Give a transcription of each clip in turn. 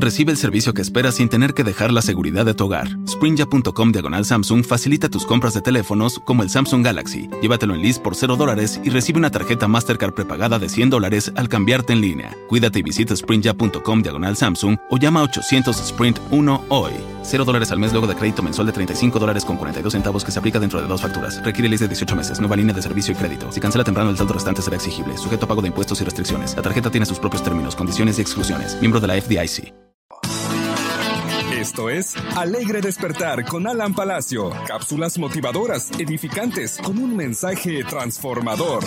Recibe el servicio que esperas sin tener que dejar la seguridad de tu hogar. Sprinja.com diagonal Samsung facilita tus compras de teléfonos como el Samsung Galaxy. Llévatelo en list por 0 dólares y recibe una tarjeta Mastercard prepagada de 100 dólares al cambiarte en línea. Cuídate y visita Sprinja.com diagonal Samsung o llama a 800 Sprint 1 hoy. 0 dólares al mes luego de crédito mensual de 35 dólares con 42 centavos que se aplica dentro de dos facturas. Requiere list de 18 meses. Nueva línea de servicio y crédito. Si cancela temprano el saldo restante será exigible. Sujeto a pago de impuestos y restricciones. La tarjeta tiene sus propios términos, condiciones y exclusiones. Miembro de la FDIC. Esto es Alegre Despertar con Alan Palacio. Cápsulas motivadoras, edificantes, con un mensaje transformador.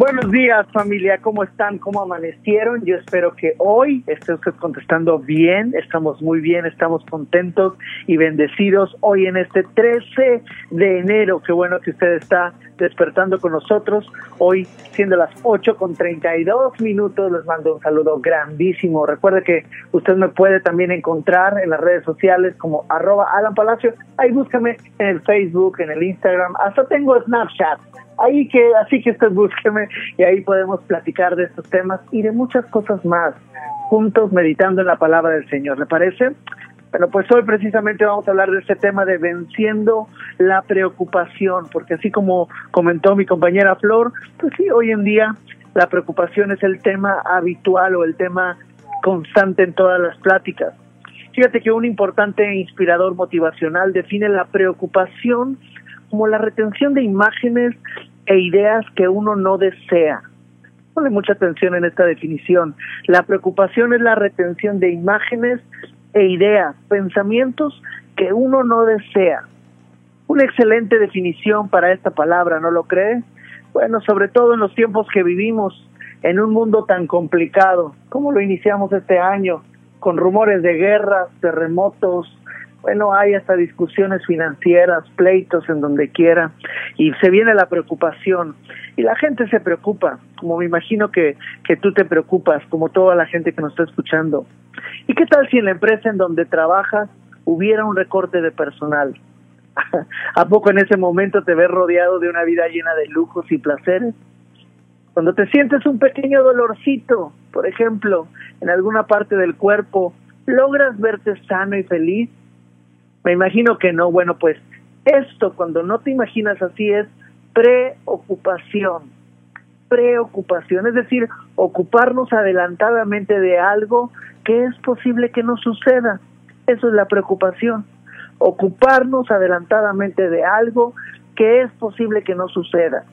Buenos días familia, ¿cómo están? ¿Cómo amanecieron? Yo espero que hoy esté usted contestando bien, estamos muy bien, estamos contentos y bendecidos hoy en este 13 de enero. Qué bueno que usted está despertando con nosotros. Hoy, siendo las 8 con 32 minutos, les mando un saludo grandísimo. Recuerde que usted me puede también encontrar en las redes sociales como arroba Alan Palacio. Ahí búscame en el Facebook, en el Instagram, hasta tengo Snapchat ahí que así que usted búsqueme y ahí podemos platicar de estos temas y de muchas cosas más juntos meditando en la palabra del Señor. ¿Le parece? Bueno, pues hoy precisamente vamos a hablar de este tema de venciendo la preocupación, porque así como comentó mi compañera Flor, pues sí, hoy en día la preocupación es el tema habitual o el tema constante en todas las pláticas. Fíjate que un importante inspirador motivacional define la preocupación como la retención de imágenes e ideas que uno no desea. Ponle mucha atención en esta definición. La preocupación es la retención de imágenes e ideas, pensamientos que uno no desea. Una excelente definición para esta palabra, ¿no lo cree? Bueno, sobre todo en los tiempos que vivimos, en un mundo tan complicado, como lo iniciamos este año, con rumores de guerras, terremotos, bueno, hay hasta discusiones financieras, pleitos en donde quiera, y se viene la preocupación. Y la gente se preocupa, como me imagino que, que tú te preocupas, como toda la gente que nos está escuchando. ¿Y qué tal si en la empresa en donde trabajas hubiera un recorte de personal? ¿A poco en ese momento te ves rodeado de una vida llena de lujos y placeres? Cuando te sientes un pequeño dolorcito, por ejemplo, en alguna parte del cuerpo, ¿logras verte sano y feliz? Me imagino que no. Bueno, pues esto cuando no te imaginas así es preocupación. Preocupación, es decir, ocuparnos adelantadamente de algo que es posible que no suceda. Eso es la preocupación. Ocuparnos adelantadamente de algo que es posible que no suceda.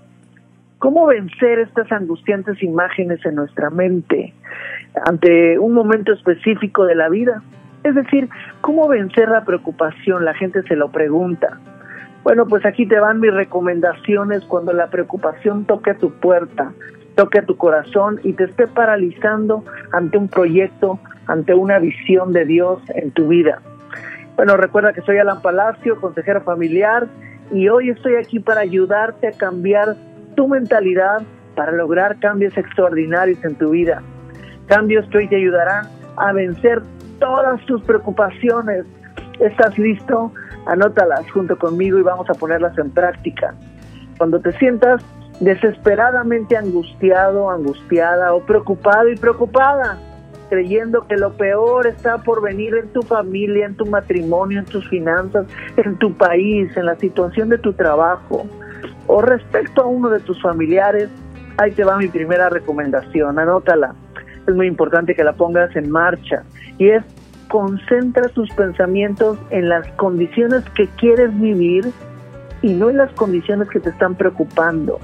¿Cómo vencer estas angustiantes imágenes en nuestra mente ante un momento específico de la vida? Es decir, ¿cómo vencer la preocupación? La gente se lo pregunta. Bueno, pues aquí te van mis recomendaciones cuando la preocupación toque tu puerta, toque tu corazón y te esté paralizando ante un proyecto, ante una visión de Dios en tu vida. Bueno, recuerda que soy Alan Palacio, consejero familiar, y hoy estoy aquí para ayudarte a cambiar tu mentalidad para lograr cambios extraordinarios en tu vida. Cambios que hoy te ayudarán a vencer todas tus preocupaciones. ¿Estás listo? Anótalas junto conmigo y vamos a ponerlas en práctica. Cuando te sientas desesperadamente angustiado, angustiada o preocupado y preocupada, creyendo que lo peor está por venir en tu familia, en tu matrimonio, en tus finanzas, en tu país, en la situación de tu trabajo o respecto a uno de tus familiares, ahí te va mi primera recomendación, anótala. Es muy importante que la pongas en marcha y es concentra tus pensamientos en las condiciones que quieres vivir y no en las condiciones que te están preocupando.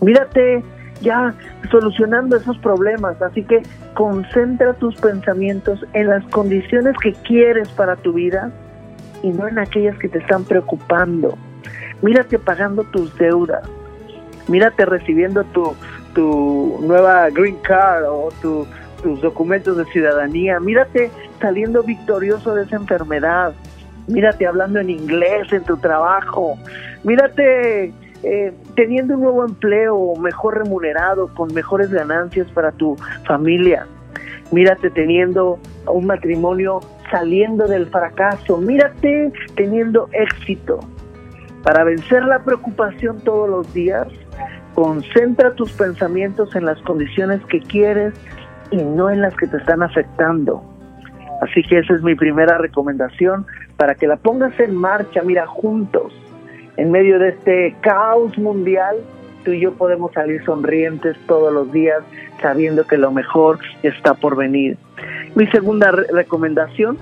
Mírate ya solucionando esos problemas, así que concentra tus pensamientos en las condiciones que quieres para tu vida y no en aquellas que te están preocupando. Mírate pagando tus deudas, mírate recibiendo tu, tu nueva green card o tu tus documentos de ciudadanía, mírate saliendo victorioso de esa enfermedad, mírate hablando en inglés en tu trabajo, mírate eh, teniendo un nuevo empleo mejor remunerado, con mejores ganancias para tu familia, mírate teniendo un matrimonio saliendo del fracaso, mírate teniendo éxito. Para vencer la preocupación todos los días, concentra tus pensamientos en las condiciones que quieres y no en las que te están afectando. Así que esa es mi primera recomendación para que la pongas en marcha, mira, juntos, en medio de este caos mundial, tú y yo podemos salir sonrientes todos los días sabiendo que lo mejor está por venir. Mi segunda recomendación,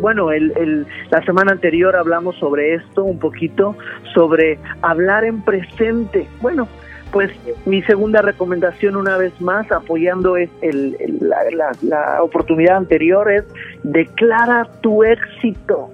bueno, el, la semana anterior hablamos sobre esto un poquito, sobre hablar en presente. Bueno, pues mi segunda recomendación una vez más, apoyando es el, la, la oportunidad anterior, es declara tu éxito.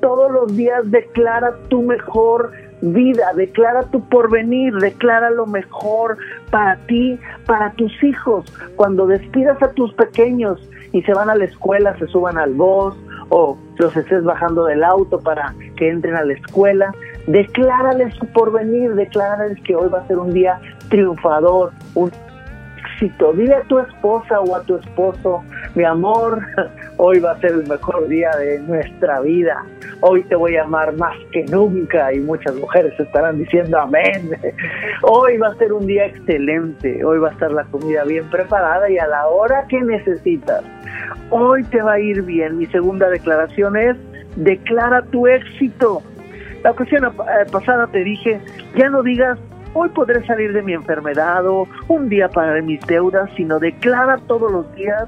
Todos los días declara tu mejor vida, declara tu porvenir, declara lo mejor para ti, para tus hijos. Cuando despidas a tus pequeños y se van a la escuela, se suban al bus o los estés bajando del auto para que entren a la escuela, declárales su porvenir, declárales que hoy va a ser un día triunfador, un éxito. Dile a tu esposa o a tu esposo, mi amor, hoy va a ser el mejor día de nuestra vida. Hoy te voy a amar más que nunca y muchas mujeres estarán diciendo amén. Hoy va a ser un día excelente. Hoy va a estar la comida bien preparada y a la hora que necesitas. Hoy te va a ir bien. Mi segunda declaración es, declara tu éxito. La ocasión eh, pasada te dije, ya no digas Hoy podré salir de mi enfermedad o un día pagaré mis deudas, sino declara todos los días,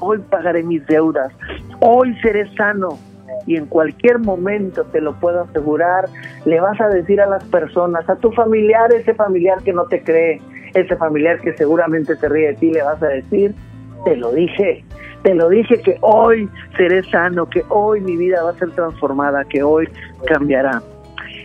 hoy pagaré mis deudas, hoy seré sano. Y en cualquier momento, te lo puedo asegurar, le vas a decir a las personas, a tu familiar, ese familiar que no te cree, ese familiar que seguramente te ríe de ti, le vas a decir, te lo dije, te lo dije que hoy seré sano, que hoy mi vida va a ser transformada, que hoy cambiará.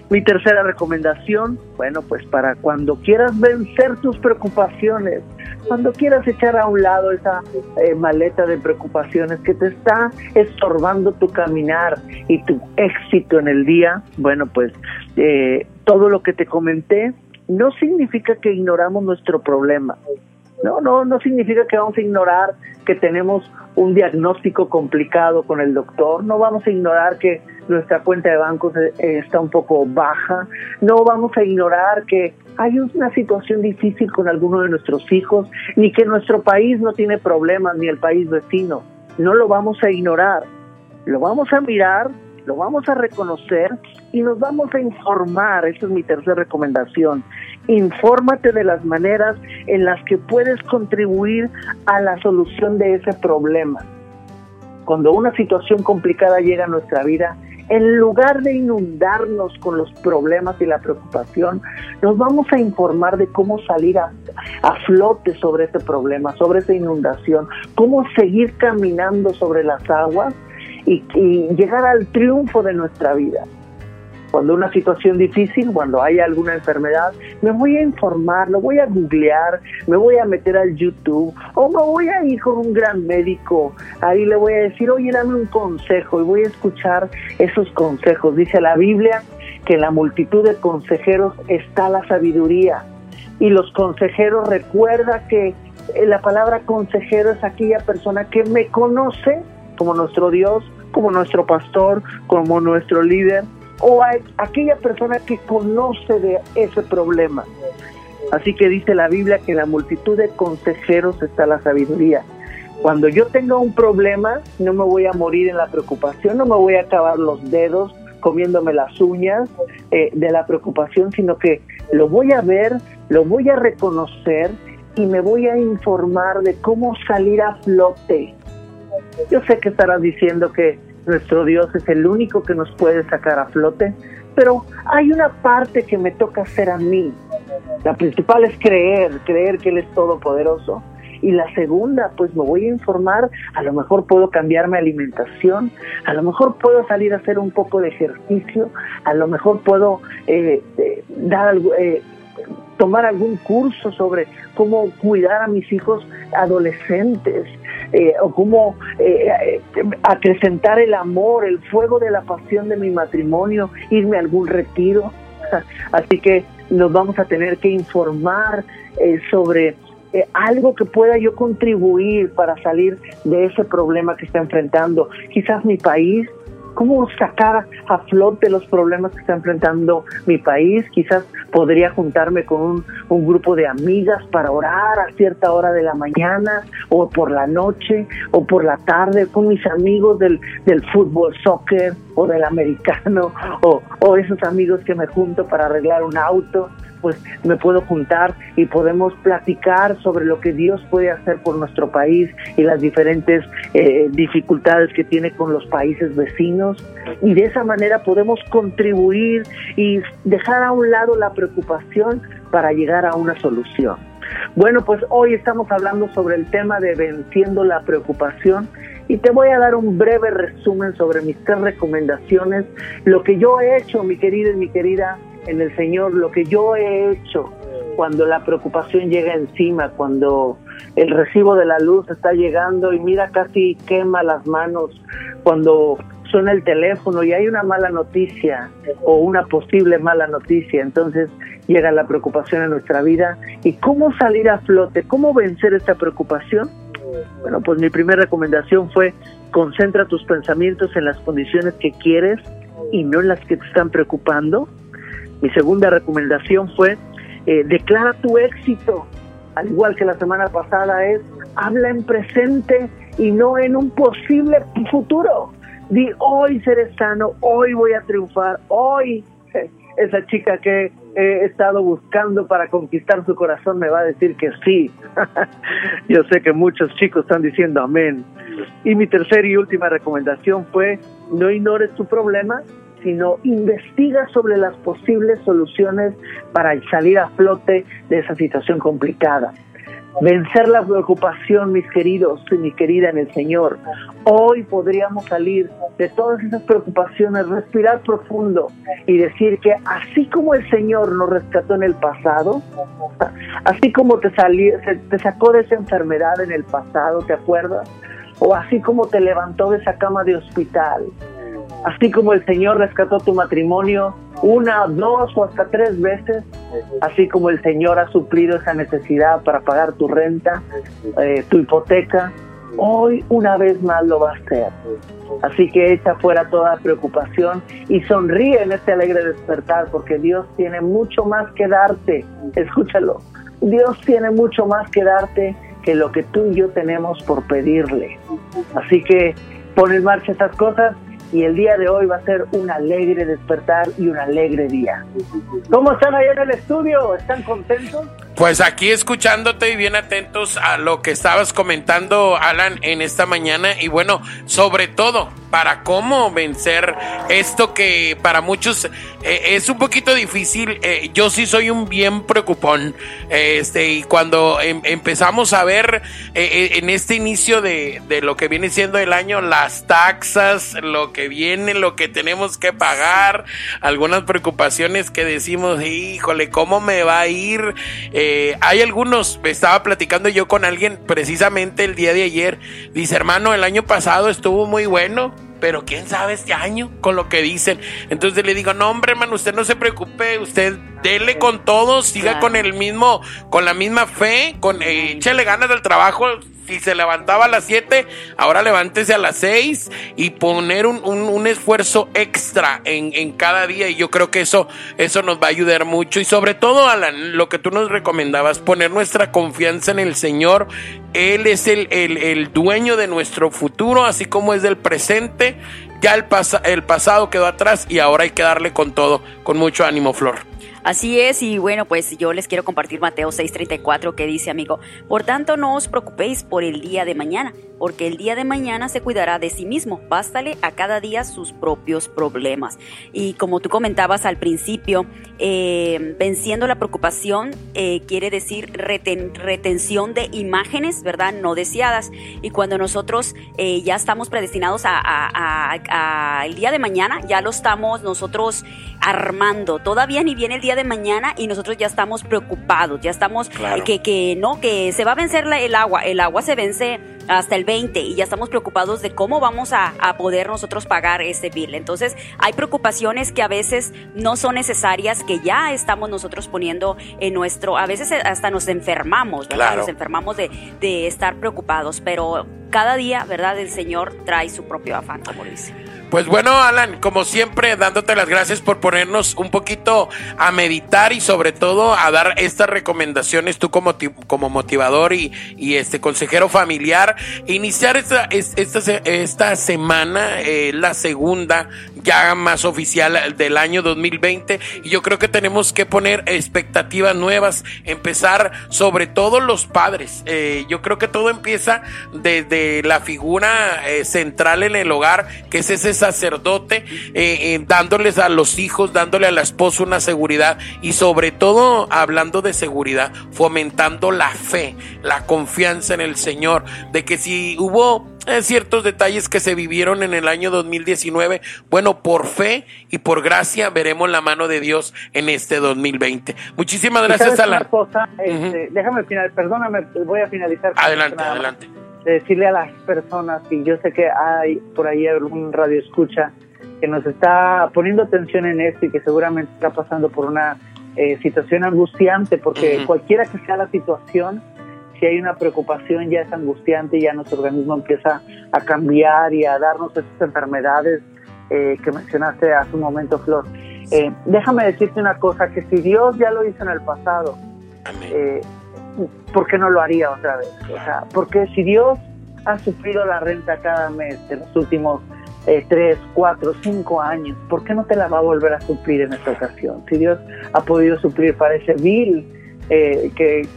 Mi tercera recomendación, bueno, pues para cuando quieras vencer tus preocupaciones, cuando quieras echar a un lado esa eh, maleta de preocupaciones que te está estorbando tu caminar y tu éxito en el día, bueno, pues eh, todo lo que te comenté no significa que ignoramos nuestro problema. No, no, no significa que vamos a ignorar que tenemos un diagnóstico complicado con el doctor, no vamos a ignorar que nuestra cuenta de bancos eh, está un poco baja, no vamos a ignorar que hay una situación difícil con alguno de nuestros hijos, ni que nuestro país no tiene problemas, ni el país vecino. No lo vamos a ignorar, lo vamos a mirar, lo vamos a reconocer y nos vamos a informar. Esa es mi tercera recomendación. Infórmate de las maneras en las que puedes contribuir a la solución de ese problema. Cuando una situación complicada llega a nuestra vida, en lugar de inundarnos con los problemas y la preocupación, nos vamos a informar de cómo salir a, flote sobre ese problema, sobre esa inundación, cómo seguir caminando sobre las aguas y llegar al triunfo de nuestra vida cuando una situación difícil, cuando hay alguna enfermedad, me voy a informar, lo voy a googlear, me voy a meter al YouTube o me voy a ir con un gran médico. Ahí le voy a decir, oye, dame un consejo y voy a escuchar esos consejos. Dice la Biblia que en la multitud de consejeros está la sabiduría. Y los consejeros, recuerda que eh, la palabra consejero es aquella persona que me conoce como nuestro Dios, como nuestro pastor, como nuestro líder o a aquella persona que conoce de ese problema. Así que dice la Biblia que en la multitud de consejeros está la sabiduría. Cuando yo tenga un problema, no me voy a morir en la preocupación, no me voy a acabar los dedos comiéndome las uñas eh, de la preocupación, sino que lo voy a ver, lo voy a reconocer y me voy a informar de cómo salir a flote. Yo sé que estarás diciendo que nuestro Dios es el único que nos puede sacar a flote, pero hay una parte que me toca hacer a mí. La principal es creer, creer que Él es todopoderoso. Y la segunda, pues me voy a informar, a lo mejor puedo cambiar mi alimentación, a lo mejor puedo salir a hacer un poco de ejercicio, a lo mejor puedo eh, eh, dar eh, tomar algún curso sobre cómo cuidar a mis hijos adolescentes eh, o cómo eh, eh, acrecentar el amor, el fuego de la pasión de mi matrimonio, irme a algún retiro. Así que nos vamos a tener que informar sobre algo que pueda yo contribuir para salir de ese problema que está enfrentando. Quizás mi país cómo sacar a flote los problemas que está enfrentando mi país. Quizás podría juntarme con un, grupo de amigas para orar a cierta hora de la mañana o por la noche o por la tarde con mis amigos del, del fútbol, soccer o del americano o, o esos amigos que me junto para arreglar un auto pues me puedo juntar y podemos platicar sobre lo que Dios puede hacer por nuestro país y las diferentes eh, dificultades que tiene con los países vecinos. Y de esa manera podemos contribuir y dejar a un lado la preocupación para llegar a una solución. Bueno, pues hoy estamos hablando sobre el tema de venciendo la preocupación y te voy a dar un breve resumen sobre mis tres recomendaciones, lo que yo he hecho, mi querida y mi querida, en el Señor, lo que yo he hecho cuando la preocupación llega encima, cuando el recibo de la luz está llegando y mira casi quema las manos, cuando suena el teléfono y hay una mala noticia o una posible mala noticia, entonces llega la preocupación en nuestra vida. ¿Y cómo salir a flote? ¿Cómo vencer esta preocupación? Bueno, pues mi primera recomendación fue concentra tus pensamientos en las condiciones que quieres y no en las que te están preocupando. Mi segunda recomendación fue, eh, declara tu éxito, al igual que la semana pasada es, habla en presente y no en un posible futuro. Di, hoy seré sano, hoy voy a triunfar, hoy esa chica que he estado buscando para conquistar su corazón me va a decir que sí. Yo sé que muchos chicos están diciendo amén. Y mi tercera y última recomendación fue, no ignores tu problema, sino investiga sobre las posibles soluciones para salir a flote de esa situación complicada. Vencer la preocupación, mis queridos y mi querida en el Señor. Hoy podríamos salir de todas esas preocupaciones, respirar profundo y decir que así como el Señor nos rescató en el pasado, así como te, salió, te sacó de esa enfermedad en el pasado, ¿te acuerdas? O así como te levantó de esa cama de hospital, Así como el Señor rescató tu matrimonio una, dos o hasta tres veces, así como el Señor ha suplido esa necesidad para pagar tu renta, eh, tu hipoteca, hoy una vez más lo va a hacer. Así que echa fuera toda preocupación y sonríe en este alegre despertar porque Dios tiene mucho más que darte. Escúchalo. Dios tiene mucho más que darte que lo que tú y yo tenemos por pedirle. Así que pon en marcha estas cosas y el día de hoy va a ser un alegre despertar y un alegre día. ¿Cómo están ahí en el estudio? ¿Están contentos? Pues aquí escuchándote y bien atentos a lo que estabas comentando, Alan, en esta mañana. Y bueno, sobre todo, para cómo vencer esto que para muchos eh, es un poquito difícil. Eh, yo sí soy un bien preocupón. este, y cuando em, empezamos a ver eh, en este inicio de, de lo que viene siendo el año, las taxas, lo que viene, lo que tenemos que pagar, algunas preocupaciones que decimos, híjole, ¿cómo me va a ir? Eh, hay algunos, estaba platicando yo con alguien precisamente el día de ayer, dice hermano, el año pasado estuvo muy bueno, pero quién sabe este año con lo que dicen. Entonces le digo, no hombre hermano, usted no se preocupe, usted dele con todo, siga con el mismo, con la misma fe, con eh, échale ganas del trabajo, si se levantaba a las 7, ahora levántese a las 6 y poner un, un, esfuerzo extra en, en, cada día. Y yo creo que eso, eso nos va a ayudar mucho. Y sobre todo, Alan, lo que tú nos recomendabas, poner nuestra confianza en el Señor. Él es el, el, dueño de nuestro futuro, así como es del presente. Ya el, el pasado quedó atrás y ahora hay que darle con todo, con mucho ánimo, Flor. Así es, y bueno, pues yo les quiero compartir Mateo 6:34 que dice, amigo, por tanto no os preocupéis por el día de mañana, porque el día de mañana se cuidará de sí mismo, bástale a cada día sus propios problemas. Y como tú comentabas al principio, eh, venciendo la preocupación eh, quiere decir retención de imágenes, ¿verdad? No deseadas. Y cuando nosotros eh, ya estamos predestinados a, el día de mañana, ya lo estamos nosotros armando. Todavía ni viene el día de mañana y nosotros ya estamos preocupados, ya estamos que, que no, que se va a vencer el agua, el agua se vence hasta el 20 y ya estamos preocupados de cómo vamos a, a, poder nosotros pagar ese bill. Entonces hay preocupaciones que a veces no son necesarias, que ya estamos nosotros poniendo en nuestro, a veces hasta nos enfermamos, ¿verdad? Nos enfermamos de, de estar preocupados, pero cada día, ¿verdad? El Señor trae su propio afán, como dice. Pues bueno, Alan, como siempre, dándote las gracias por ponernos un poquito a meditar y sobre todo a dar estas recomendaciones tú como, como motivador y, y este consejero familiar. Iniciar esta, esta, esta semana, eh, la segunda ya más oficial del año 2020 y yo creo que tenemos que poner expectativas nuevas, empezar sobre todo los padres. Eh, yo creo que todo empieza desde la figura eh, central en el hogar, que es ese sacerdote, eh, dándoles a los hijos, dándole a la esposa una seguridad y sobre todo hablando de seguridad, fomentando la fe, la confianza en el Señor, de que si hubo ciertos detalles que se vivieron en el año 2019. Bueno, por fe y por gracia veremos la mano de Dios en este 2020. Muchísimas gracias, Alan. Este, déjame final, perdóname, voy a finalizar. Adelante, adelante. decirle a las personas, y yo sé que hay por ahí algún radio escucha que nos está poniendo atención en esto y que seguramente está pasando por una eh, situación angustiante, porque cualquiera que sea la situación, si hay una preocupación ya es angustiante, ya nuestro organismo empieza a cambiar y a darnos esas enfermedades eh, que mencionaste hace un momento, Flor. Eh, déjame decirte una cosa, que si Dios ya lo hizo en el pasado, eh, ¿por qué no lo haría otra vez? O sea, porque si Dios ha sufrido la renta cada mes en los últimos tres, cuatro, cinco años, ¿por qué no te la va a volver a suplir en esta ocasión? Si Dios ha podido suplir para ese vil que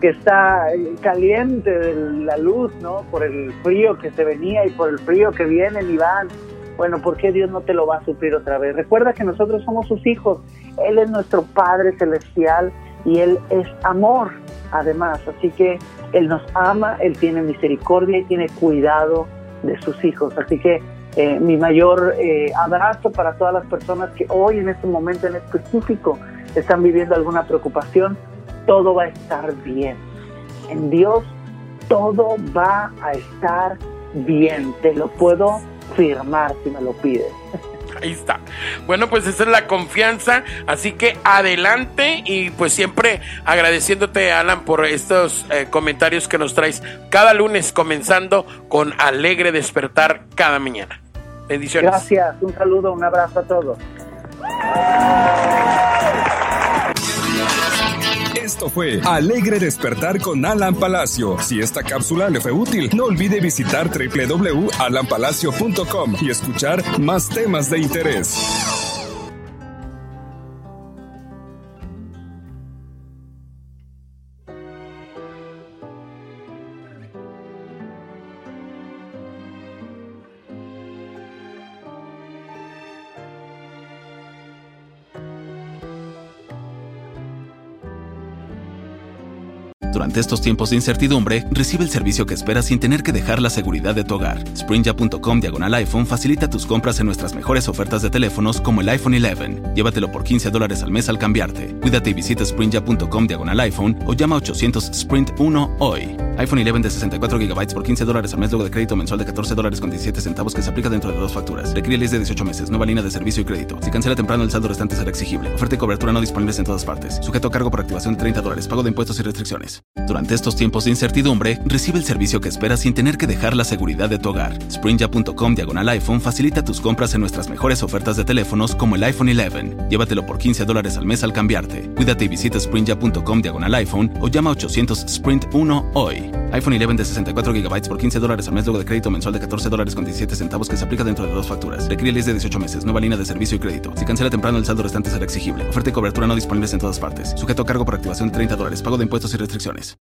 que está caliente de la luz, ¿no? Por el frío que se venía y por el frío que vienen y van. Bueno, ¿por qué Dios no te lo va a suplir otra vez? Recuerda que nosotros somos sus hijos. Él es nuestro Padre Celestial y Él es amor, además. Así que Él nos ama, Él tiene misericordia y tiene cuidado de sus hijos. Así que eh, mi mayor eh, abrazo para todas las personas que hoy en este momento en específico están viviendo alguna preocupación todo va a estar bien. En Dios todo va a estar bien. Te lo puedo firmar si me lo pides. Ahí está. Bueno, pues esa es la confianza. Así que adelante y pues siempre agradeciéndote, Alan, por estos eh, comentarios que nos traes cada lunes, comenzando con Alegre Despertar cada mañana. Bendiciones. Gracias. Un saludo, un abrazo a todos. Esto fue Alegre Despertar con Alan Palacio. Si esta cápsula le fue útil, no olvide visitar www.alanpalacio.com y escuchar más temas de interés. Durante estos tiempos de incertidumbre, recibe el servicio que esperas sin tener que dejar la seguridad de tu hogar. Sprinja.com diagonal iPhone facilita tus compras en nuestras mejores ofertas de teléfonos como el iPhone 11. Llévatelo por 15 dólares al mes al cambiarte. Cuídate y visita sprinja.com diagonal iPhone o llama a 800 Sprint 1 hoy. iPhone 11 de 64 GB por 15 dólares al mes luego de crédito mensual de 14 dólares con 17 centavos que se aplica dentro de dos facturas. Requiere ley de 18 meses. Nueva línea de servicio y crédito. Si cancela temprano el saldo restante será exigible. Oferta y cobertura no disponibles en todas partes. Sujeto a cargo por activación de 30 dólares. Pago de impuestos y restricciones. Durante estos tiempos de incertidumbre, recibe el servicio que esperas sin tener que dejar la seguridad de tu hogar. Sprinja.com diagonal iPhone facilita tus compras en nuestras mejores ofertas de teléfonos como el iPhone 11. Llévatelo por 15 dólares al mes al cambiarte. Cuídate y visita sprinja.com diagonal iPhone o llama a 800 Sprint 1 hoy. iPhone 11 de 64 GB por 15 dólares al mes luego de crédito mensual de 14 dólares con 17 centavos que se aplica dentro de dos facturas. Requiere ley de 18 meses. Nueva línea de servicio y crédito. Si cancela temprano el saldo restante será exigible. Oferta y cobertura no disponibles en todas partes. Sujeto a cargo por activación de 30 dólares. Pago de impuestos y restricciones.